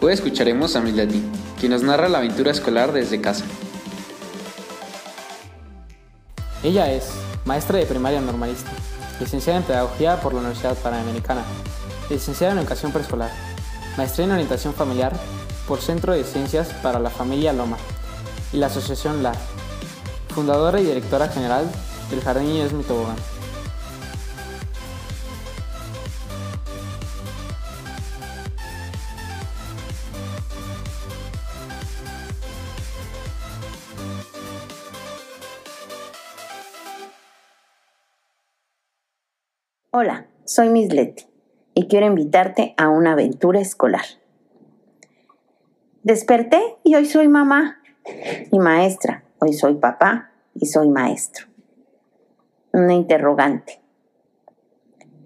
Hoy escucharemos a Miss Leti, quien nos narra la aventura escolar desde casa. Ella es maestra de primaria normalista, licenciada en Pedagogía por la Universidad Panamericana, licenciada en Educación Preescolar, maestría en Orientación Familiar por Centro de Ciencias para la Familia Loma y la Asociación LAR, fundadora y directora general del Jardín Esmi Tobogán. Soy Miss Leti y quiero invitarte a una aventura escolar. Desperté y hoy soy mamá y maestra. Hoy soy papá y soy maestro. Una interrogante.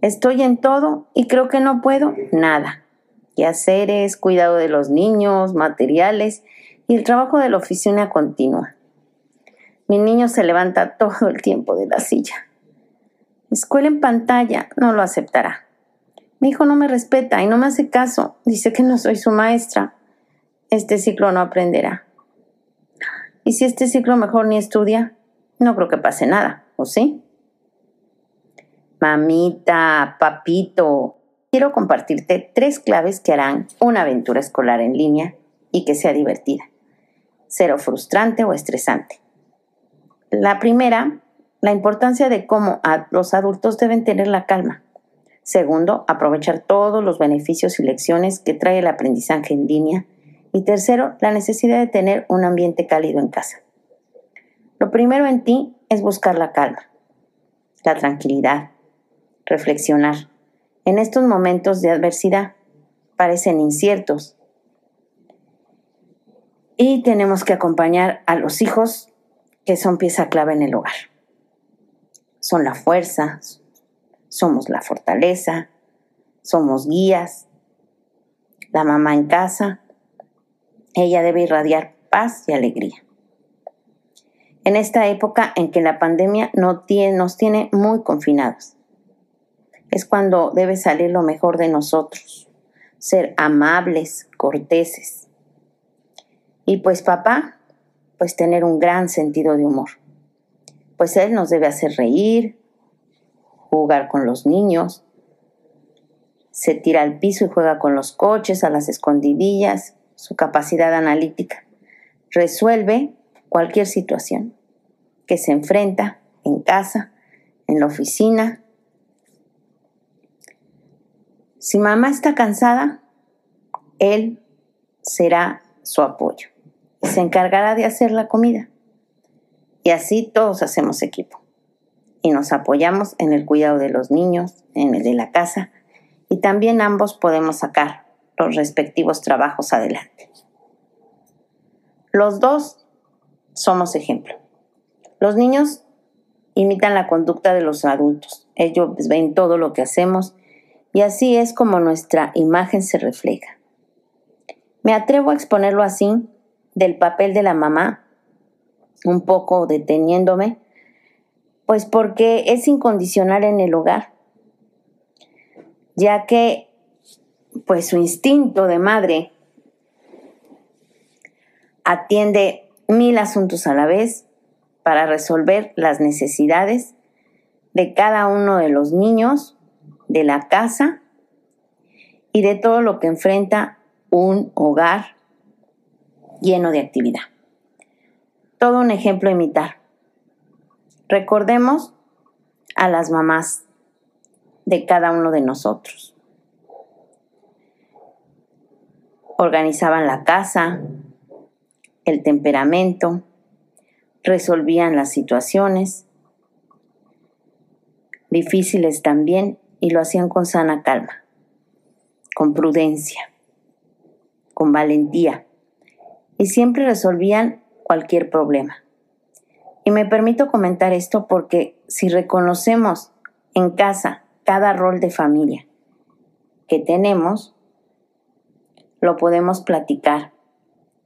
Estoy en todo y creo que no puedo nada. Quehaceres, cuidado de los niños, materiales y el trabajo de la oficina continua. Mi niño se levanta todo el tiempo de la silla. Escuela en pantalla no lo aceptará. Mi hijo no me respeta y no me hace caso. Dice que no soy su maestra. Este ciclo no aprenderá. Y si este ciclo mejor ni estudia, no creo que pase nada, ¿o sí? Mamita, papito, quiero compartirte tres claves que harán una aventura escolar en línea y que sea divertida, cero frustrante o estresante. La primera la importancia de cómo los adultos deben tener la calma. Segundo, aprovechar todos los beneficios y lecciones que trae el aprendizaje en línea. Y tercero, la necesidad de tener un ambiente cálido en casa. Lo primero en ti es buscar la calma, la tranquilidad, reflexionar. En estos momentos de adversidad parecen inciertos y tenemos que acompañar a los hijos que son pieza clave en el hogar son la fuerza, somos la fortaleza, somos guías. La mamá en casa, ella debe irradiar paz y alegría. En esta época en que la pandemia nos tiene muy confinados, es cuando debe salir lo mejor de nosotros, ser amables, corteses. Y pues papá, pues tener un gran sentido de humor pues Él nos debe hacer reír, jugar con los niños, se tira al piso y juega con los coches, a las escondidillas, su capacidad analítica. Resuelve cualquier situación que se enfrenta en casa, en la oficina. Si mamá está cansada, él será su apoyo y se encargará de hacer la comida. Y así todos hacemos equipo. Y nos apoyamos en el cuidado de los niños, en el de la casa, y también ambos podemos sacar los respectivos trabajos adelante. Los dos somos ejemplo. Los niños imitan la conducta de los adultos. Ellos ven todo lo que hacemos y así es como nuestra imagen se refleja. Me atrevo a exponerlo así del papel de la mamá un poco deteniéndome, pues porque es incondicional en el hogar, ya que pues su instinto de madre atiende mil asuntos a la vez para resolver las necesidades de cada uno de los niños, de la casa y de todo lo que enfrenta un hogar lleno de actividad todo un ejemplo a imitar. Recordemos a las mamás de cada uno de nosotros. Organizaban la casa, el temperamento, resolvían las situaciones, difíciles también, y lo hacían con sana calma, con prudencia, con valentía, y siempre resolvían cualquier problema. Y me permito comentar esto porque si reconocemos en casa cada rol de familia que tenemos, lo podemos platicar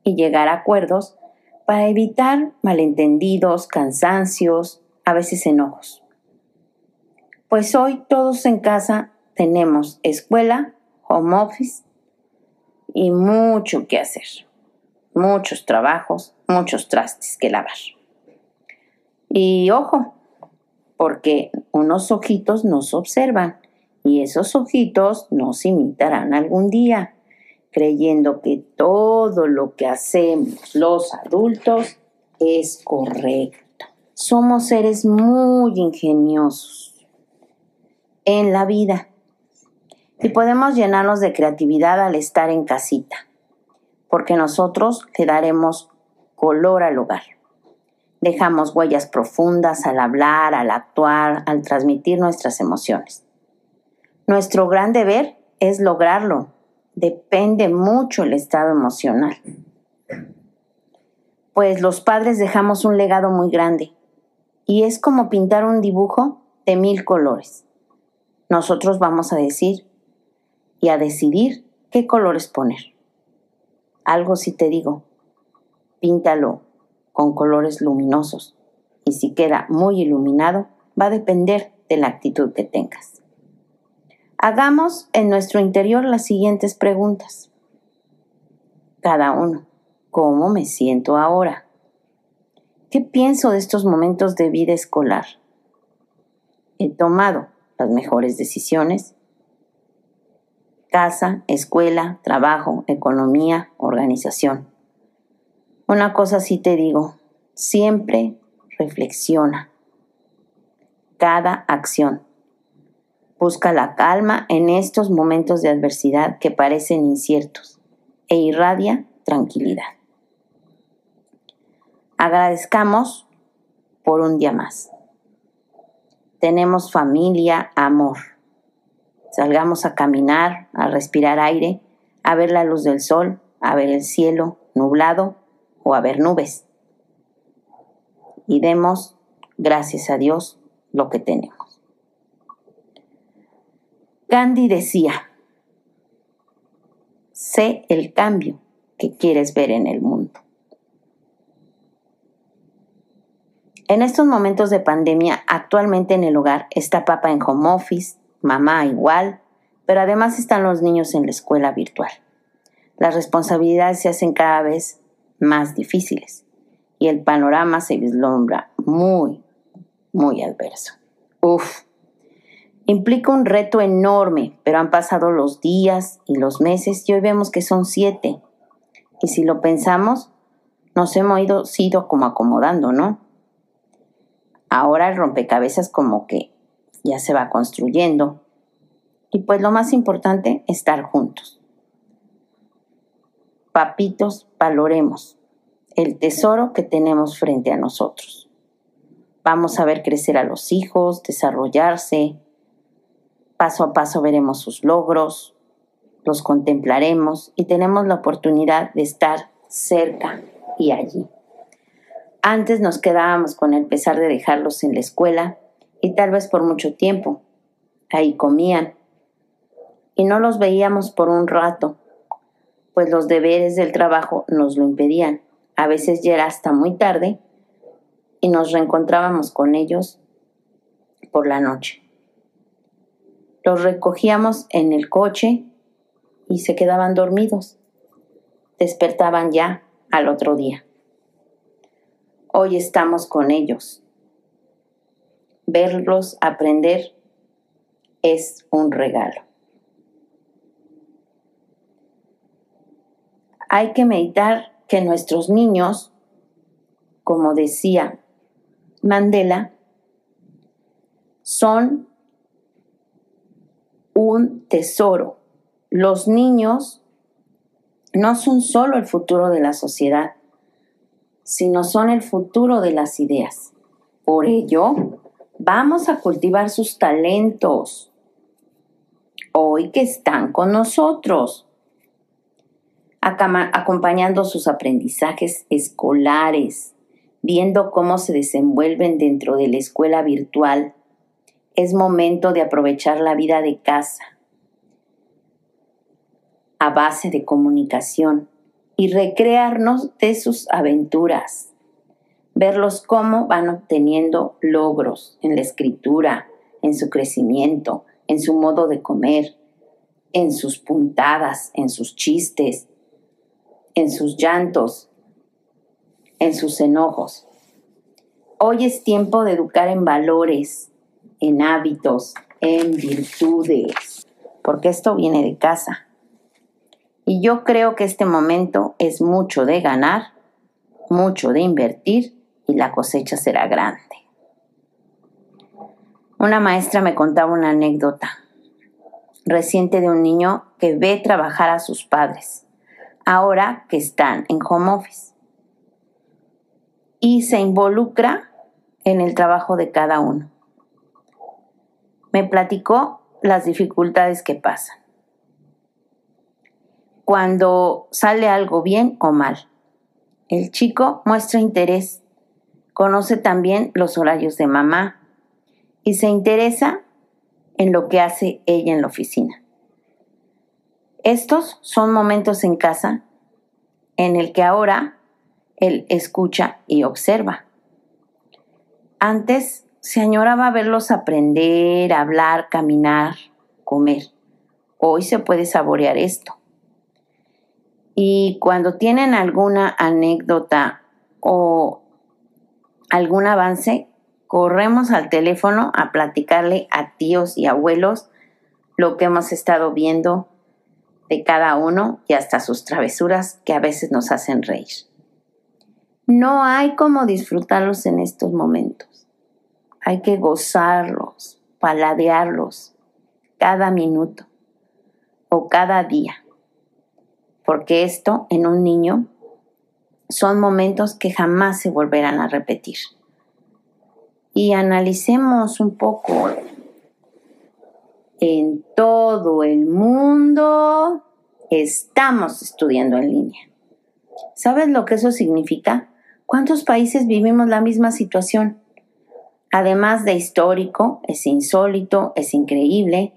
y llegar a acuerdos para evitar malentendidos, cansancios, a veces enojos. Pues hoy todos en casa tenemos escuela, home office y mucho que hacer. Muchos trabajos, muchos trastes que lavar. Y ojo, porque unos ojitos nos observan y esos ojitos nos imitarán algún día, creyendo que todo lo que hacemos los adultos es correcto. Somos seres muy ingeniosos en la vida y podemos llenarnos de creatividad al estar en casita, porque nosotros le daremos color al hogar. Dejamos huellas profundas al hablar, al actuar, al transmitir nuestras emociones. Nuestro gran deber es lograrlo. Depende mucho el estado emocional. Pues los padres dejamos un legado muy grande y es como pintar un dibujo de mil colores. Nosotros vamos a decir y a decidir qué colores poner. Algo si te digo, píntalo con colores luminosos y si queda muy iluminado va a depender de la actitud que tengas. Hagamos en nuestro interior las siguientes preguntas. Cada uno, ¿cómo me siento ahora? ¿Qué pienso de estos momentos de vida escolar? ¿He tomado las mejores decisiones? Casa, escuela, trabajo, economía, organización. Una cosa sí te digo, siempre reflexiona cada acción. Busca la calma en estos momentos de adversidad que parecen inciertos e irradia tranquilidad. Agradezcamos por un día más. Tenemos familia, amor. Salgamos a caminar, a respirar aire, a ver la luz del sol, a ver el cielo nublado o a ver nubes. Y demos, gracias a Dios, lo que tenemos. Gandhi decía, sé el cambio que quieres ver en el mundo. En estos momentos de pandemia, actualmente en el hogar está papá en home office, mamá igual, pero además están los niños en la escuela virtual. Las responsabilidades se hacen cada vez más difíciles y el panorama se vislumbra muy, muy adverso. Uf, implica un reto enorme, pero han pasado los días y los meses y hoy vemos que son siete. Y si lo pensamos, nos hemos ido, como acomodando, ¿no? Ahora el rompecabezas como que ya se va construyendo. Y pues lo más importante, estar juntos papitos, valoremos el tesoro que tenemos frente a nosotros. Vamos a ver crecer a los hijos, desarrollarse. Paso a paso veremos sus logros, los contemplaremos y tenemos la oportunidad de estar cerca y allí. Antes nos quedábamos con el pesar de dejarlos en la escuela y tal vez por mucho tiempo. Ahí comían y no los veíamos por un rato pues los deberes del trabajo nos lo impedían. A veces ya era hasta muy tarde y nos reencontrábamos con ellos por la noche. Los recogíamos en el coche y se quedaban dormidos. Despertaban ya al otro día. Hoy estamos con ellos. Verlos aprender es un regalo. hay que meditar que nuestros niños, como decía Mandela, son un tesoro. Los niños no son solo el futuro de la sociedad, sino son el futuro de las ideas. Por ello, vamos a cultivar sus talentos hoy que están con nosotros acompañando sus aprendizajes escolares, viendo cómo se desenvuelven dentro de la escuela virtual. Es momento de aprovechar la vida de casa a base de comunicación y recrearnos de sus aventuras, verlos cómo van obteniendo logros en la escritura, en su crecimiento, en su modo de comer, en sus puntadas, en sus chistes, en sus llantos, en sus enojos. Hoy es tiempo de educar en valores, en hábitos, en virtudes, porque esto viene de casa. Y yo creo que este momento es mucho de ganar, mucho de invertir y la cosecha será grande. Una maestra me contaba una anécdota reciente de un niño que ve trabajar a sus padres, ahora que están en home office, y se involucra en el trabajo de cada uno. Me platicó las dificultades que pasan. Cuando sale algo bien o mal, el chico muestra interés, conoce también los horarios de mamá y se interesa en lo que hace ella en la oficina. Estos son momentos en casa en el que ahora él escucha y observa. Antes se añoraba verlos aprender, hablar, caminar, comer. Hoy se puede saborear esto. Y cuando tienen alguna anécdota o algún avance, corremos al teléfono a platicarle a tíos y abuelos lo que hemos estado viendo de cada uno y hasta sus travesuras que a veces nos hacen reír. No hay como disfrutarlos en estos momentos. Hay que gozarlos, paladearlos cada minuto o cada día porque esto en un niño son momentos que jamás se volverán a repetir. Y analicemos un poco. En todo el mundo estamos estudiando en línea. ¿Sabes lo que eso significa? ¿Cuántos países vivimos la misma situación? Además de histórico, es insólito, es increíble.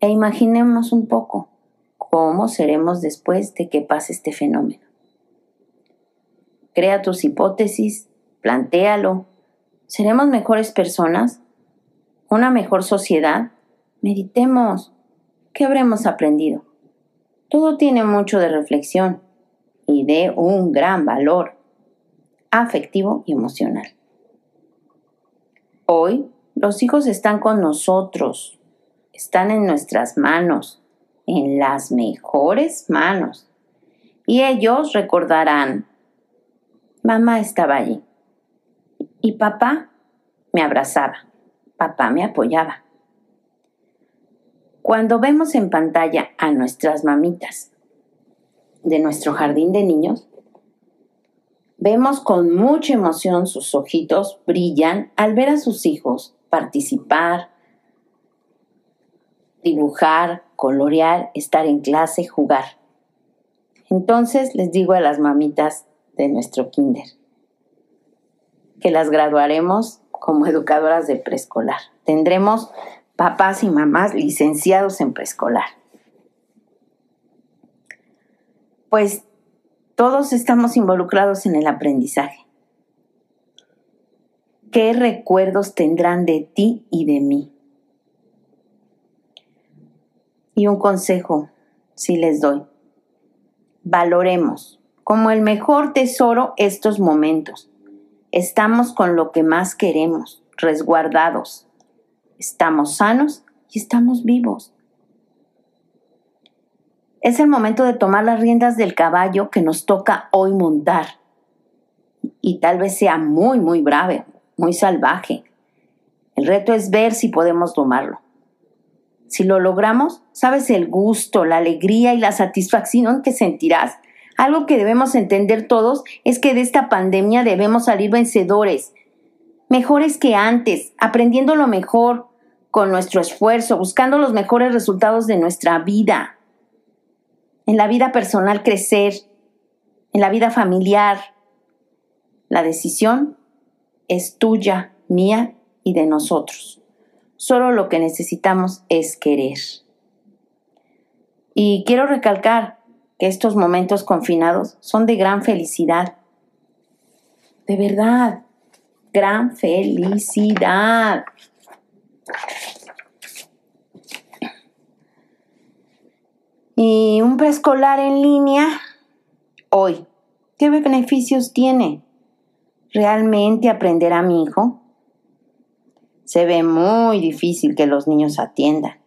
E imaginemos un poco, cómo seremos después de que pase este fenómeno. Crea tus hipótesis, plantéalo. ¿Seremos mejores personas? ¿Una mejor sociedad? Meditemos. ¿Qué habremos aprendido? Todo tiene mucho de reflexión y de un gran valor afectivo y emocional. Hoy los hijos están con nosotros, están en nuestras manos en las mejores manos. Y ellos recordarán, mamá estaba allí y papá me abrazaba, papá me apoyaba. Cuando vemos en pantalla a nuestras mamitas de nuestro jardín de niños, vemos con mucha emoción sus ojitos brillan al ver a sus hijos participar, dibujar, colorear, estar en clase, jugar. Entonces les digo a las mamitas de nuestro kinder que las graduaremos como educadoras de preescolar. Tendremos papás y mamás licenciados en preescolar. Pues todos estamos involucrados en el aprendizaje. ¿Qué recuerdos tendrán de ti y de mí? Y un consejo, si les doy. Valoremos como el mejor tesoro estos momentos. Estamos con lo que más queremos, resguardados. Estamos sanos y estamos vivos. Es el momento de tomar las riendas del caballo que nos toca hoy montar. Y tal vez sea muy, muy brave, muy salvaje. El reto es ver si podemos tomarlo. Si lo logramos, sabes el gusto, la alegría y la satisfacción que sentirás. Algo que debemos entender todos es que de esta pandemia debemos salir vencedores, mejores que antes, aprendiendo lo mejor con nuestro esfuerzo, buscando los mejores resultados de nuestra vida. En la vida personal crecer, en la vida familiar. La decisión es tuya, mía y de nosotros. Solo lo que necesitamos es querer. Y quiero recalcar que estos momentos confinados son de gran felicidad. De verdad, gran felicidad. Y un preescolar en línea, hoy, ¿qué beneficios tiene? ¿Realmente aprenderá mi hijo? Se ve muy difícil que los niños atiendan.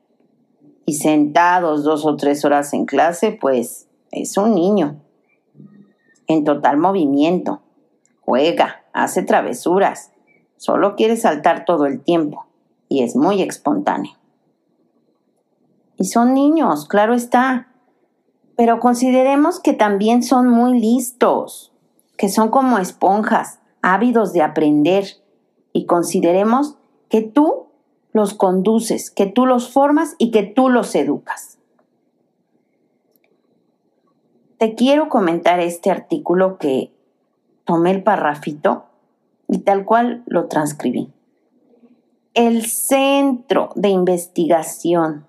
Y sentados dos o tres horas en clase, pues es un niño. En total movimiento. Juega, hace travesuras. Solo quiere saltar todo el tiempo. Y es muy espontáneo. Y son niños, claro está. Pero consideremos que también son muy listos, que son como esponjas, ávidos de aprender. Y consideremos que tú los conduces, que tú los formas y que tú los educas. Te quiero comentar este artículo que tomé el parrafito y tal cual lo transcribí. El Centro de Investigación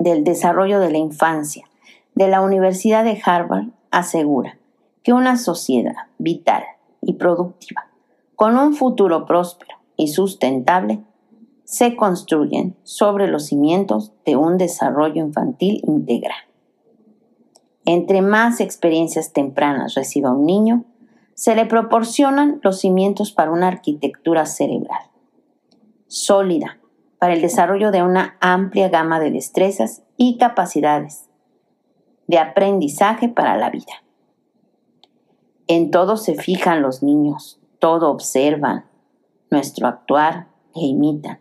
del Desarrollo de la Infancia de la Universidad de Harvard asegura que una sociedad vital y productiva, con un futuro próspero y sustentable, se construyen sobre los cimientos de un desarrollo infantil integral. Entre más experiencias tempranas reciba un niño, se le proporcionan los cimientos para una arquitectura cerebral sólida para el desarrollo de una amplia gama de destrezas y capacidades de aprendizaje para la vida. En todo se fijan los niños, todo observan, nuestro actuar e imitan.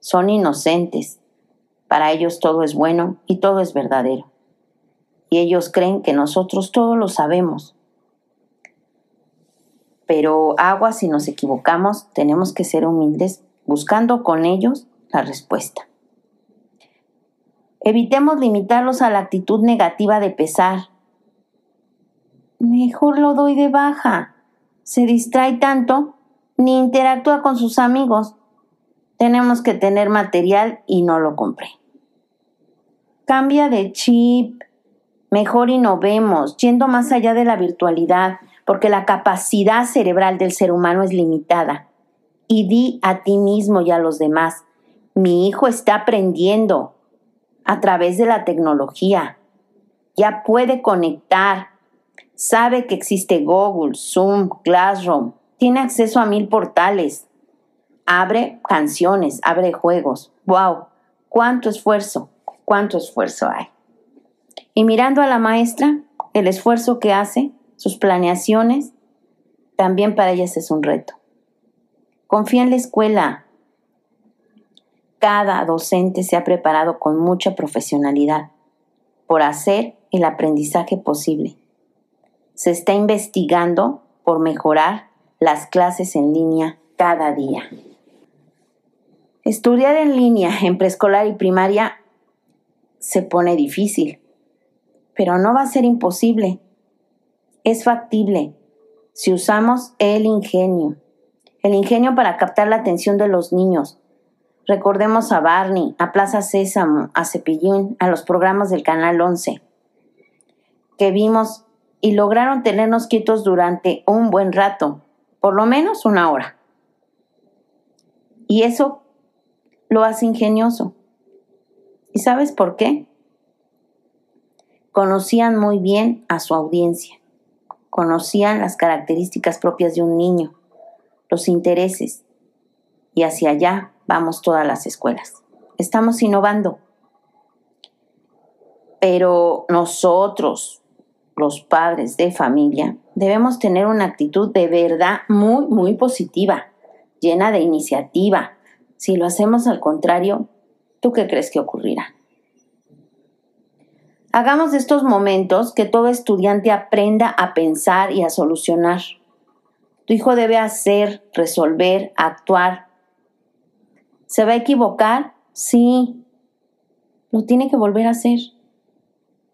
Son inocentes, para ellos todo es bueno y todo es verdadero. Y ellos creen que nosotros todo lo sabemos. Pero agua si nos equivocamos, tenemos que ser humildes buscando con ellos la respuesta. Evitemos limitarlos a la actitud negativa de pesar. Mejor lo doy de baja. Se distrae tanto, ni interactúa con sus amigos. Tenemos que tener material y no lo compré. Cambia de chip. Mejor innovemos, yendo más allá de la virtualidad, porque la capacidad cerebral del ser humano es limitada y di a ti mismo y a los demás, mi hijo está aprendiendo a través de la tecnología, ya puede conectar, sabe que existe Google, Zoom, Classroom, tiene acceso a mil portales, abre canciones, abre juegos. ¡Wow! ¿Cuánto esfuerzo? ¿Cuánto esfuerzo hay? Y mirando a la maestra, el esfuerzo que hace, sus planeaciones, también para ellas es un reto. Confía en la escuela. Cada docente se ha preparado con mucha profesionalidad por hacer el aprendizaje posible. Se está investigando por mejorar las clases en línea cada día. Estudiar en línea en preescolar y primaria se pone difícil, pero no va a ser imposible. Es factible si usamos el ingenio el ingenio para captar la atención de los niños. Recordemos a Barney, a Plaza Sésamo, a Cepillín, a los programas del Canal 11, que vimos y lograron tenernos quietos durante un buen rato, por lo menos una hora. Y eso lo hace ingenioso. ¿Y sabes por qué? Conocían muy bien a su audiencia, conocían las características propias de un niño, los intereses. Y hacia allá vamos todas las escuelas. Estamos innovando. Pero nosotros, los padres de familia, debemos tener una actitud de verdad muy, muy positiva, llena de iniciativa. Si lo hacemos al contrario, ¿tú qué crees que ocurrirá? Hagamos estos momentos que todo estudiante aprenda a pensar y a solucionar. Tu hijo debe hacer, resolver, actuar. ¿Se va a equivocar? Sí. Lo tiene que volver a hacer.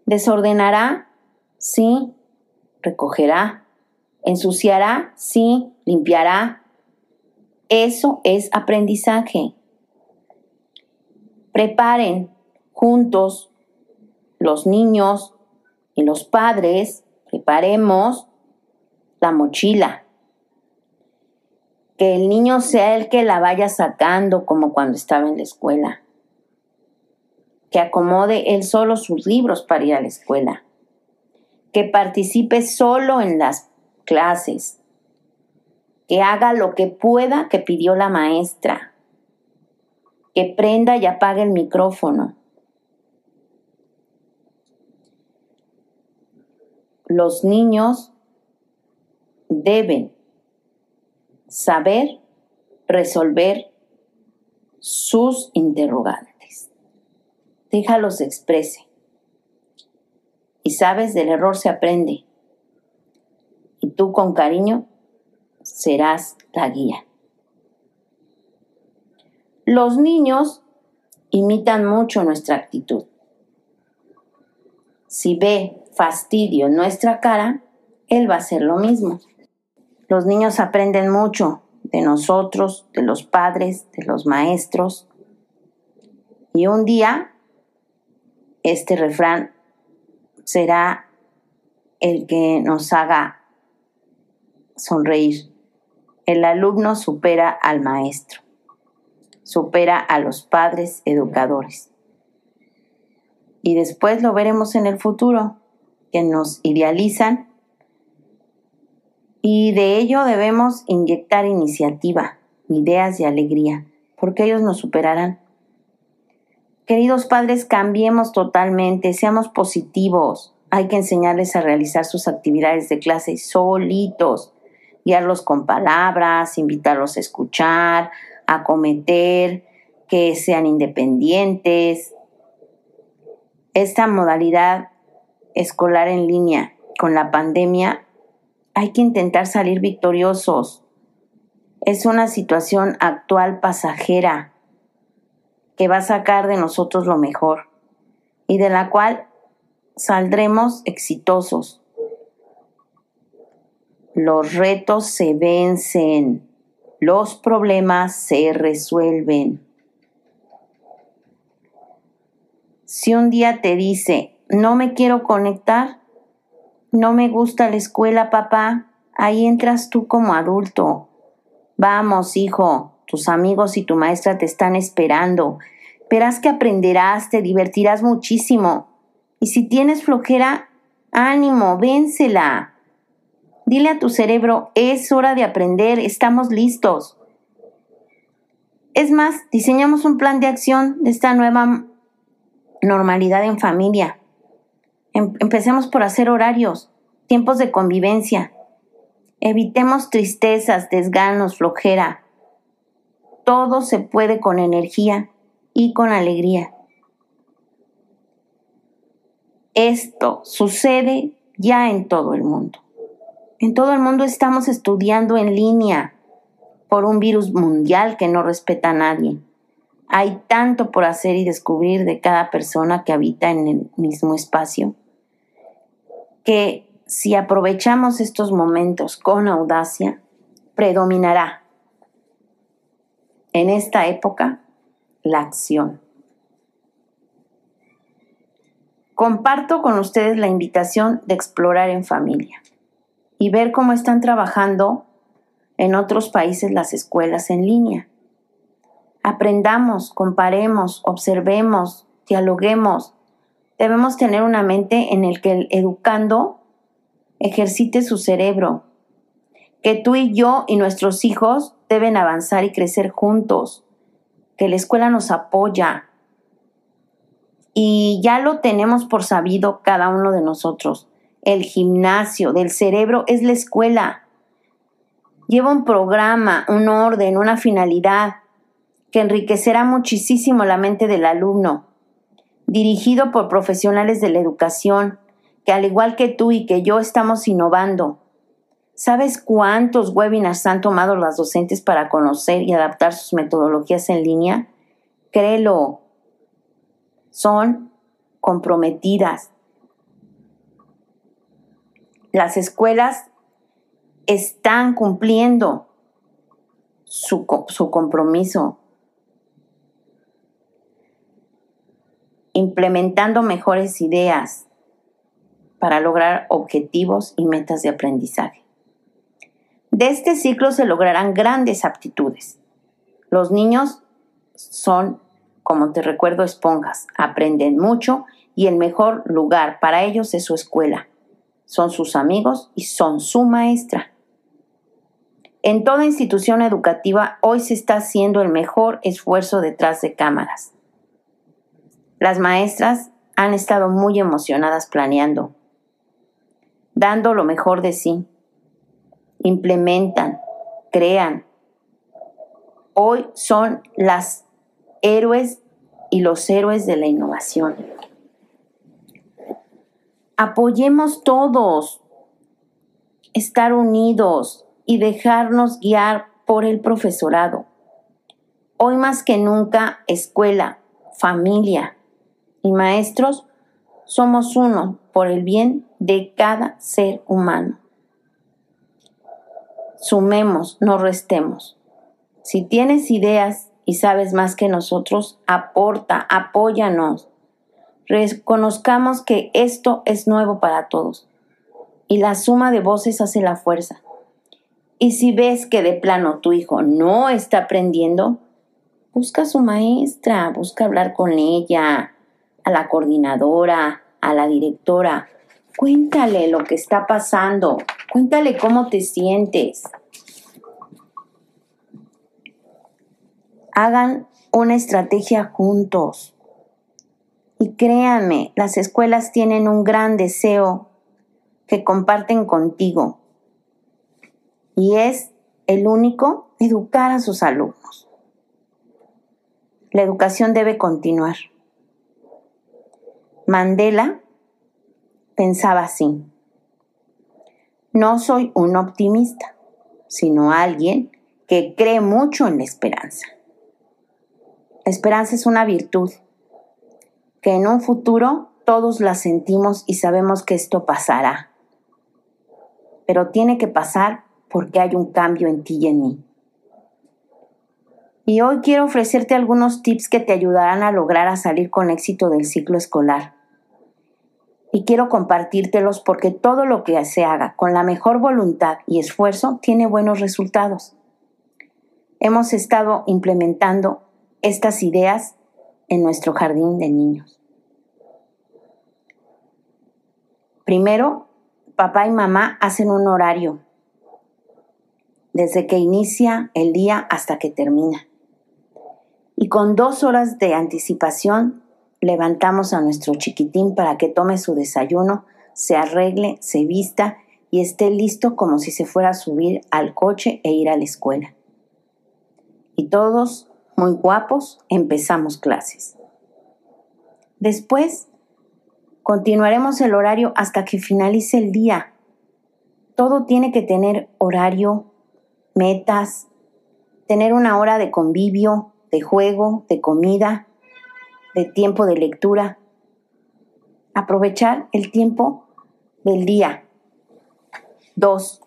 ¿Desordenará? Sí. ¿Recogerá? ¿Ensuciará? Sí. ¿Limpiará? Eso es aprendizaje. Preparen juntos los niños y los padres, preparemos la mochila que el niño sea el que la vaya sacando como cuando estaba en la escuela. que acomode él solo sus libros para ir a la escuela, que participe solo en las clases, que haga lo que pueda que pidió la maestra, que prenda y apague el micrófono. Los niños deben saber resolver sus interrogantes. Déjalos exprese. Y sabes, del error se aprende. Y tú con cariño serás la guía. Los niños imitan mucho nuestra actitud. Si ve fastidio en nuestra cara, él va a hacer lo mismo. Los niños aprenden mucho de nosotros, de los padres, de los maestros. Y un día, este refrán será el que nos haga sonreír. El alumno supera al maestro, supera a los padres educadores. Y después lo veremos en el futuro, que nos idealizan y de ello debemos inyectar iniciativa, ideas y alegría, porque ellos nos superarán. Queridos padres, cambiemos totalmente, seamos positivos. Hay que enseñarles a realizar sus actividades de clase solitos, guiarlos con palabras, invitarlos a escuchar, a cometer, que sean independientes. Esta modalidad escolar en línea con la pandemia hay que intentar salir victoriosos. Es una situación actual pasajera que va a sacar de nosotros lo mejor y de la cual saldremos exitosos. Los retos se vencen, los problemas se resuelven. Si un día te dice, no me quiero conectar, no me gusta la escuela, papá. Ahí entras tú como adulto. Vamos, hijo, tus amigos y tu maestra te están esperando. Verás que aprenderás, te divertirás muchísimo. Y si tienes flojera, ánimo, vénsela. Dile a tu cerebro, es hora de aprender, estamos listos. Es más, diseñamos un plan de acción de esta nueva normalidad en familia. Em, empecemos por hacer horarios, tiempos de convivencia. Evitemos tristezas, desganos, flojera. Todo se puede con energía y con alegría. Esto sucede ya en todo el mundo. En todo el mundo estamos estudiando en línea por un virus mundial que no respeta a nadie. Hay tanto por hacer y descubrir de cada persona que habita en el mismo espacio que si aprovechamos estos momentos con audacia, predominará en esta época la acción. Comparto con ustedes la invitación de explorar en familia y ver cómo están trabajando en otros países las escuelas en línea. Aprendamos, comparemos, observemos, dialoguemos, Debemos tener una mente en el que el educando ejercite su cerebro, que tú y yo y nuestros hijos deben avanzar y crecer juntos, que la escuela nos apoya. Y ya lo tenemos por sabido cada uno de nosotros. El gimnasio del cerebro es la escuela. Lleva un programa, un orden, una finalidad que enriquecerá muchísimo la mente del alumno dirigido por profesionales de la educación, que al igual que tú y que yo estamos innovando. ¿Sabes cuántos webinars han tomado las docentes para conocer y adaptar sus metodologías en línea? Créelo, son comprometidas. Las escuelas están cumpliendo su, su compromiso implementando mejores ideas para lograr objetivos y metas de aprendizaje. De este ciclo se lograrán grandes aptitudes. Los niños son como te recuerdo, esponjas. Aprenden mucho y el mejor lugar para ellos es su escuela. Son sus amigos y son su maestra. En toda institución educativa hoy se está haciendo el mejor esfuerzo detrás de cámaras. Las maestras han estado muy emocionadas planeando, dando lo mejor de sí. Implementan, crean. Hoy son las héroes y los héroes de la innovación. Apoyemos todos, estar unidos, y dejarnos guiar por el profesorado. Hoy más que nunca, escuela, familia y maestros somos uno por el bien de cada ser humano. Sumemos, no restemos. Si tienes ideas y sabes más que nosotros, aporta, apóyanos. Reconozcamos que esto es nuevo para todos y la suma de voces hace la fuerza. Y si ves que de plano tu hijo no está aprendiendo, busca a su maestra, busca hablar con ella, a la coordinadora, a la directora. Cuéntale lo que está pasando, cuéntale cómo te sientes. Hagan una estrategia juntos. Y créanme, las escuelas tienen un gran deseo que comparten contigo y es el único educar a sus alumnos. La educación debe continuar. Mandela pensaba así. No soy un optimista, sino alguien que cree mucho en la esperanza. La esperanza es una virtud que en un futuro todos la sentimos y sabemos que esto pasará. Pero tiene que pasar porque hay un cambio en ti y en mí. Y hoy quiero ofrecerte algunos tips que te ayudarán a lograr salir con éxito del ciclo escolar. Y quiero compartírtelos porque todo lo que se haga con la mejor voluntad y esfuerzo tiene buenos resultados. Hemos estado implementando estas ideas en nuestro jardín de niños. Primero, papá y mamá hacen un horario desde que inicia el día hasta que termina. Y con dos horas de anticipación levantamos a nuestro chiquitín para que tome su desayuno, se arregle, se vista y esté listo como si se fuera a subir al coche e ir a la escuela. Y todos, muy guapos, empezamos clases. Después, continuaremos el horario hasta que finalice el día. Todo tiene que tener horario, metas, tener una hora de convivio, de juego, de comida, de tiempo de lectura. Aprovechar el tiempo del día. Dos,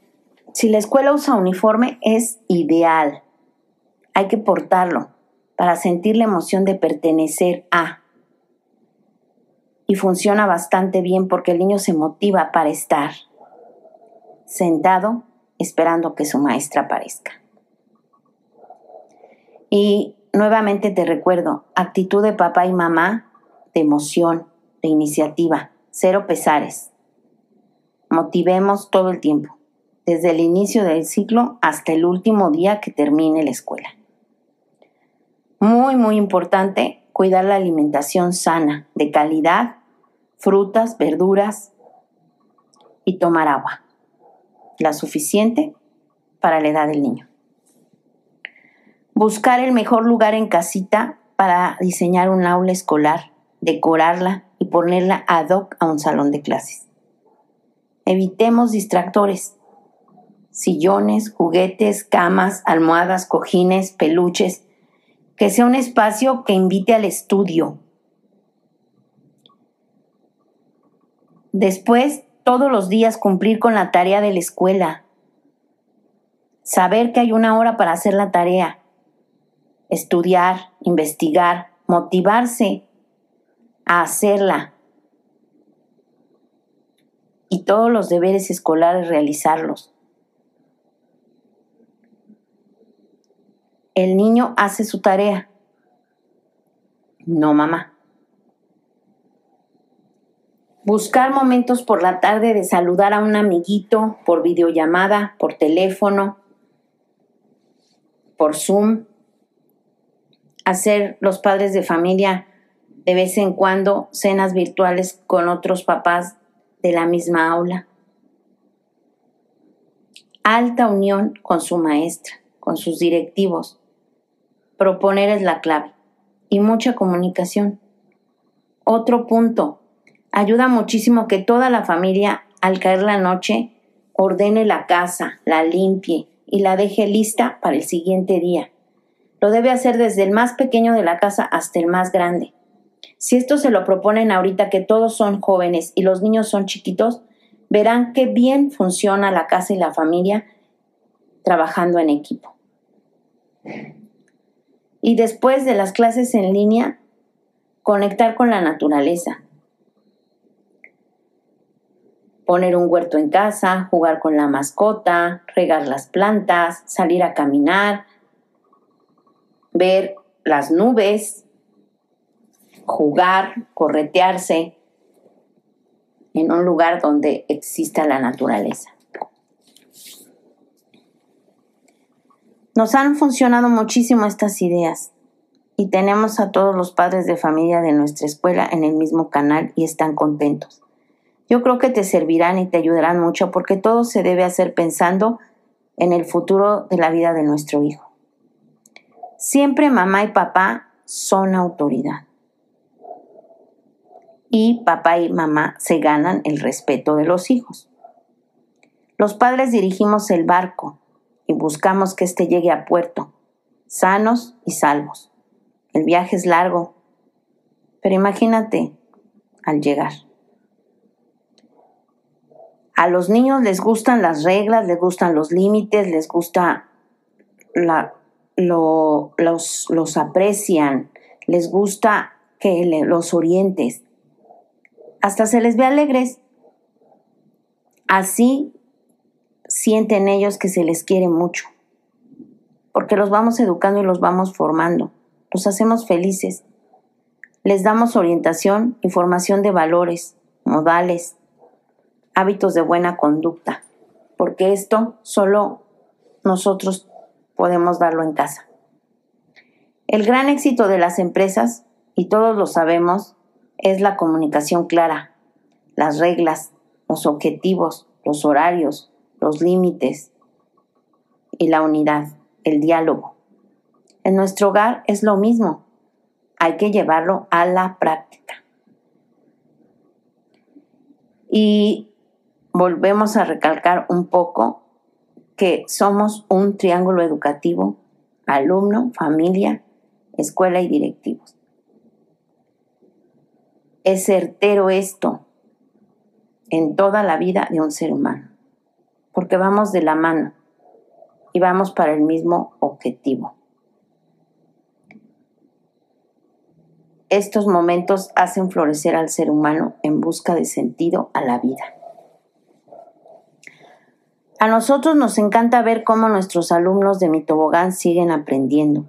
si la escuela usa uniforme es ideal. Hay que portarlo para sentir la emoción de pertenecer a. Y funciona bastante bien porque el niño se motiva para estar sentado esperando que su maestra aparezca. Y nuevamente te recuerdo, actitud de papá y mamá, de emoción, de iniciativa, cero pesares. Motivemos todo el tiempo, desde el inicio del ciclo hasta el último día que termine la escuela. Muy, muy importante cuidar la alimentación sana, de calidad, frutas, verduras y tomar agua la suficiente para la edad del niño. Buscar el mejor lugar en casita para diseñar un aula escolar, decorarla y ponerla ad hoc a un salón de clases. Evitemos distractores, sillones, juguetes, camas, almohadas, cojines, peluches, que sea un espacio que invite al estudio. Después todos los días cumplir con la tarea de la escuela, saber que hay una hora para hacer la tarea, estudiar, investigar, motivarse a hacerla y todos los deberes escolares realizarlos. El niño hace su tarea No, mamá. Buscar momentos por la tarde de saludar a un amiguito por videollamada, por teléfono, por Zoom. Hacer los padres de familia de vez en cuando cenas virtuales con otros papás de la misma aula. Alta unión con su maestra, con sus directivos. Proponer es la clave y mucha comunicación. Otro punto, ayuda muchísimo que toda la familia, al caer la noche, ordene la casa, la limpie y la deje lista para el siguiente día. Lo debe hacer desde el más pequeño de la casa hasta el más grande. Si esto se lo proponen ahorita que todos son jóvenes y los niños son chiquitos, verán qué bien funciona la casa y la familia trabajando en equipo. Y después de las clases en línea, conectar con la naturaleza. Poner un huerto en casa, jugar con la mascota, regar las plantas, salir a caminar, ver las nubes, jugar, corretearse en un lugar donde exista la naturaleza. Nos han funcionado muchísimo estas ideas y tenemos a todos los padres de familia de nuestra escuela en el mismo canal y están contentos. Yo creo que te servirán y te ayudarán mucho porque todo se debe hacer pensando en el futuro de la vida de nuestro hijo. Siempre mamá y papá son autoridad y papá y mamá se ganan el respeto de los hijos. Los padres dirigimos el barco y buscamos que éste llegue a puerto, sanos y salvos. El viaje es largo, pero imagínate al llegar. A los niños les gustan las reglas, les gustan los límites, les gusta la, los, los aprecian, les gusta que los orientes. Hasta se les ve alegres. Así sienten ellos que se les quiere mucho, porque los vamos educando y los vamos formando, los hacemos felices, les damos orientación y formación de valores, modales, hábitos de buena conducta, porque esto solo nosotros podemos darlo en casa. El gran éxito de las empresas, y todos lo sabemos, es la comunicación clara, las reglas, los objetivos, los horarios, los límites y la unidad, el diálogo. En nuestro hogar es lo mismo, hay que llevarlo a la práctica. Y volvemos a recalcar un poco que somos un triángulo educativo, alumno, familia, escuela y directivos es certero esto en toda la vida de un ser humano, porque vamos de la mano y vamos para el mismo objetivo. Estos momentos hacen florecer al ser humano en busca de sentido a la vida. A nosotros nos encanta ver cómo nuestros alumnos de mi tobogán siguen aprendiendo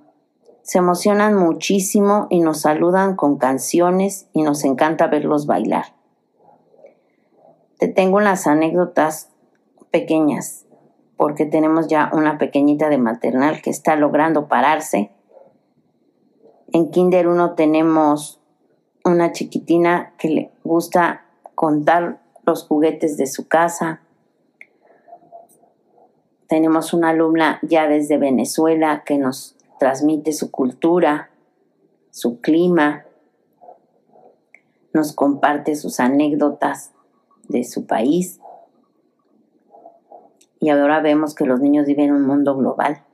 se emocionan muchísimo y nos saludan con canciones y nos encanta verlos bailar. Te tengo unas anécdotas pequeñas, porque tenemos ya una pequeñita de maternal que está logrando pararse. En Kinder 1 tenemos una chiquitina que le gusta contar los juguetes de su casa. Tenemos una alumna ya desde Venezuela que nos transmite su cultura, su clima, nos comparte sus anécdotas de su país. Y ahora vemos que los niños viven en un mundo global.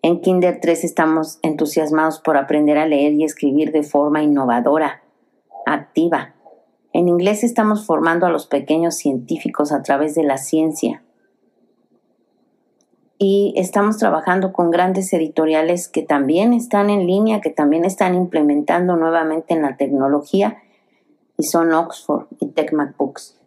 En Kinder 3 estamos entusiasmados por aprender a leer y escribir de forma innovadora, activa. En inglés estamos formando a los pequeños científicos a través de la ciencia y estamos trabajando con grandes editoriales que también están en línea, que también están implementando nuevamente en la tecnología y son Oxford y TechMac Books.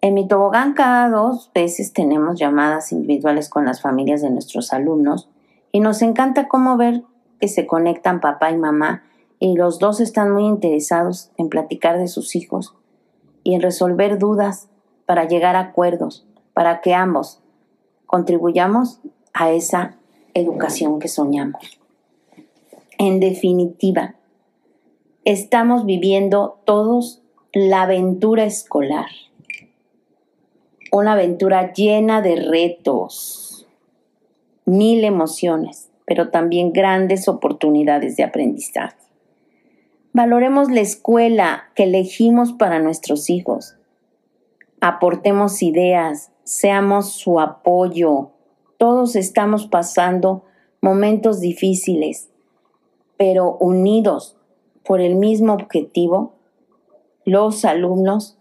En mi tobogán cada dos veces tenemos llamadas individuales con las familias de nuestros alumnos y nos encanta cómo ver que se conectan papá y mamá y los dos están muy interesados en platicar de sus hijos y en resolver dudas para llegar a acuerdos, para que ambos contribuyamos a esa educación que soñamos. En definitiva, estamos viviendo todos la aventura escolar, una aventura llena de retos, mil emociones, pero también grandes oportunidades de aprendizaje. Valoremos la escuela que elegimos para nuestros hijos. Aportemos ideas, seamos su apoyo. Todos estamos pasando momentos difíciles, pero unidos por el mismo objetivo, los alumnos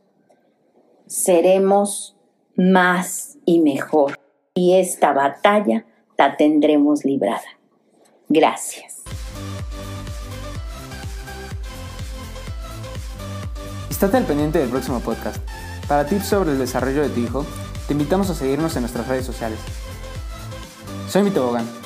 seremos más y mejor. Y esta batalla la tendremos librada. Gracias. Estate al pendiente del próximo podcast. Para tips sobre el desarrollo de tu hijo, te invitamos a seguirnos en nuestras redes sociales. Soy mi tobogán